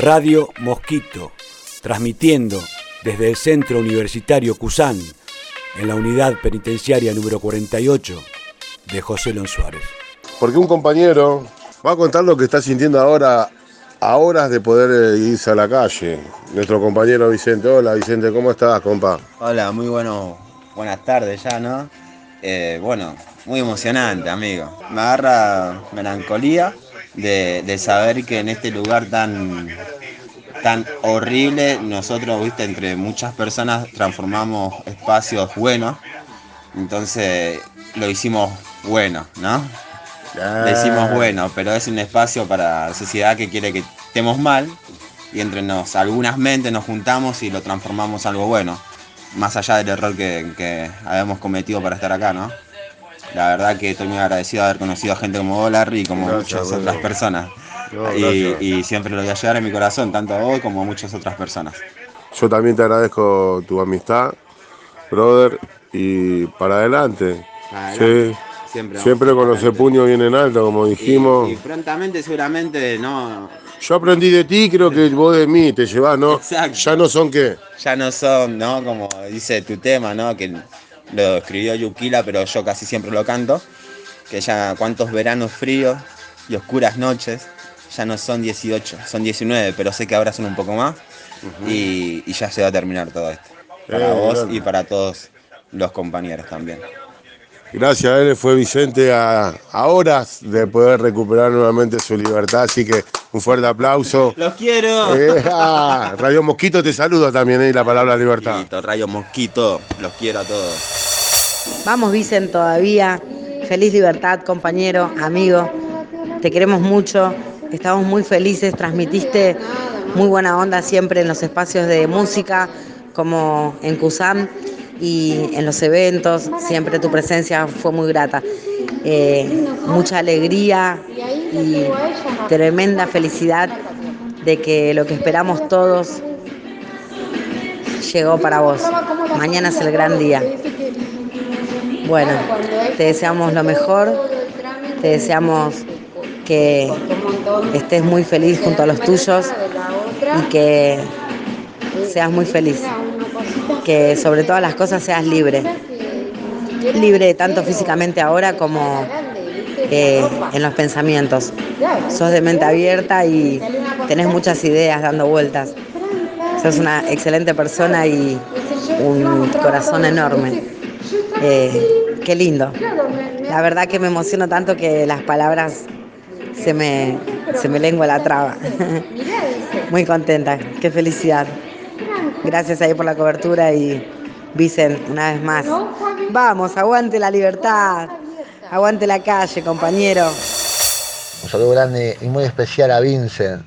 Radio Mosquito, transmitiendo desde el Centro Universitario Cusán, en la unidad penitenciaria número 48 de José Lon Suárez. Porque un compañero va a contar lo que está sintiendo ahora a horas de poder eh, irse a la calle. Nuestro compañero Vicente. Hola Vicente, ¿cómo estás, compa? Hola, muy bueno, buenas tardes ya, ¿no? Eh, bueno, muy emocionante, amigo. Me agarra melancolía de, de saber que en este lugar tan, tan horrible, nosotros, viste, entre muchas personas transformamos espacios buenos. Entonces lo hicimos bueno, ¿no? Le hicimos bueno, pero es un espacio para la sociedad que quiere que estemos mal y entre nos, algunas mentes nos juntamos y lo transformamos en algo bueno, más allá del error que, que habíamos cometido para estar acá, ¿no? La verdad que estoy muy agradecido de haber conocido a gente como vos, Larry, y como Gracias, muchas otras personas. No, y, siempre lo voy a llevar en mi corazón, tanto a vos como a muchas otras personas. Yo también te agradezco tu amistad, brother, y para adelante. Sí. Siempre, siempre con los puños bien en alto, como Y- dijimos. Y, prontamente seguramente no, Yo aprendí de ti, creo que vos de mí te llevás, ¿no? Exacto. Ya no son qué. ya no son, ¿no? Como dice tu tema, ¿no? Que lo escribió Yukila, pero yo casi siempre lo canto. Que ya cuántos veranos fríos y oscuras noches, ya no son 18, son 19, pero sé que ahora son un poco más. y, y ya se va a terminar todo esto. Para Eh, vos grande. y para todos los compañeros también. Gracias a él fue Vicente a, a horas de poder recuperar nuevamente su libertad, así que un fuerte aplauso. ¡Los quiero! Eh, ah, Radio Mosquito te saluda también, eh, la palabra libertad. Listo, Rayo Mosquito, los quiero a todos. Vamos, Vicen, todavía. Feliz libertad, compañero, amigo. Te queremos mucho. Estamos muy felices. Transmitiste muy buena onda siempre en los espacios de música, como en Cusam y en los eventos. Siempre tu presencia fue muy grata. Eh, mucha alegría y tremenda felicidad de que lo que esperamos todos llegó para vos. Mañana es el gran día. Bueno, te deseamos lo mejor, te deseamos que estés muy feliz junto a los tuyos y que seas muy feliz. Que sobre todas las cosas seas libre. Libre tanto físicamente ahora como eh, en los pensamientos. Sos de mente abierta y tenés muchas ideas dando vueltas. Sos una excelente persona y un corazón enorme. Eh, qué lindo. La verdad que me emociono tanto que las palabras se me, se me lengua la traba. Muy contenta, qué felicidad. Gracias ahí por la cobertura y Vicen, una vez más. Vamos, aguante la libertad, aguante la calle, compañero. Un saludo grande y muy especial a Vincent,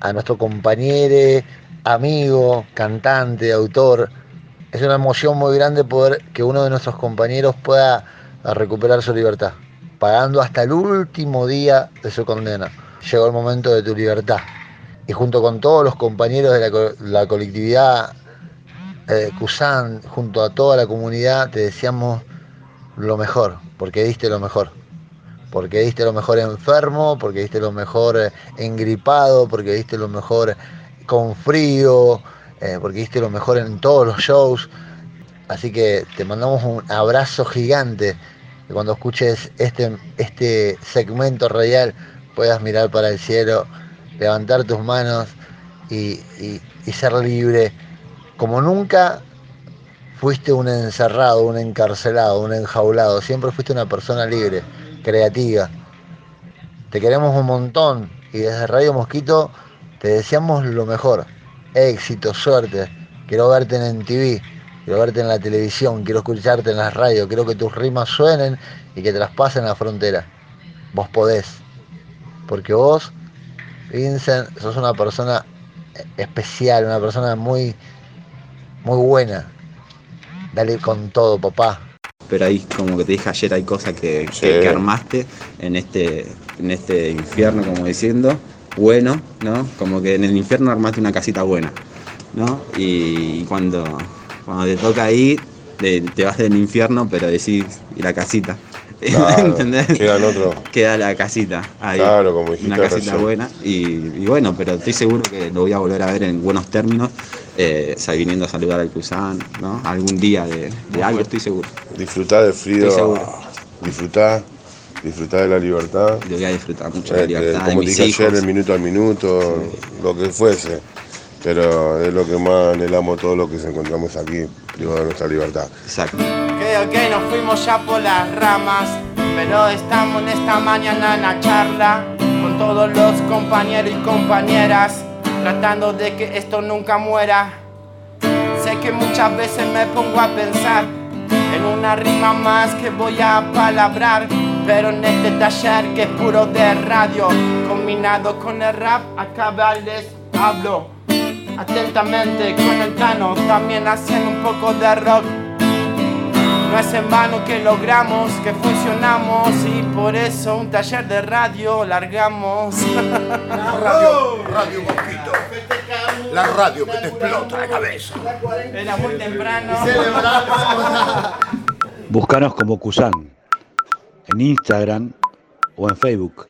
a nuestro compañero, amigo, cantante, autor. Es una emoción muy grande poder que uno de nuestros compañeros pueda recuperar su libertad, pagando hasta el último día de su condena. Llegó el momento de tu libertad. Y junto con todos los compañeros de la, la colectividad eh, Cusán, junto a toda la comunidad, te deseamos lo mejor, porque diste lo mejor porque diste lo mejor enfermo, porque diste lo mejor eh, engripado, porque diste lo mejor con frío, eh, porque diste lo mejor en todos los shows. Así que te mandamos un abrazo gigante. Que cuando escuches este, este segmento radial puedas mirar para el cielo, levantar tus manos y, ser libre. Como nunca fuiste un encerrado, un encarcelado, un enjaulado. Siempre fuiste una persona libre, creativa. Te queremos un montón y desde Radio Mosquito te deseamos lo mejor. Éxito, suerte. Quiero verte en TV, quiero verte en la televisión, quiero escucharte en las radios, quiero que tus rimas suenen y que traspasen la frontera. Vos podés. Porque vos, Vincent, sos una persona especial, una persona muy, muy buena. Dale con todo, papá. Pero ahí, como que te dije ayer, hay cosas que, Sí. que- que armaste en este, en este infierno, como diciendo, bueno, ¿no? Como que en el infierno armaste una casita buena, ¿no? Y cuando, cuando te toca ahí, te, te vas del infierno, pero decís, y la casita. Claro, ¿entendés? queda otro. Queda la casita ahí. Claro, como dijiste Una casita buena. Y, y bueno, pero estoy seguro que lo voy a volver a ver en buenos términos. Eh, viniendo a saludar al Cruzán, ¿no? Algún día de, de algo, estoy seguro. Disfrutá del frío. Estoy seguro. Disfrutá. Disfrutá de la libertad. Yo voy a disfrutar mucho de la libertad de como te mis dije hijos. ayer, el minuto al minuto, lo que fuese. Pero es lo que más anhelamos todos los que nos encontramos aquí, digo, de nuestra libertad. Exacto. Creo que nos fuimos ya por las ramas, pero estamos en esta mañana en la charla con todos los compañeros y compañeras, tratando de que esto nunca muera. Sé que muchas veces me pongo a pensar en una rima más que voy a palabrar, pero en este taller que es puro de radio, combinado con el rap, acá les hablo atentamente con el Tano, también haciendo un poco de rock. No es en vano que logramos, que funcionamos y por eso un taller de radio largamos. Radio, Radio Mosquito. La radio que te explota la cabeza. Era muy temprano. Búscanos como Kusan en Instagram o en Facebook.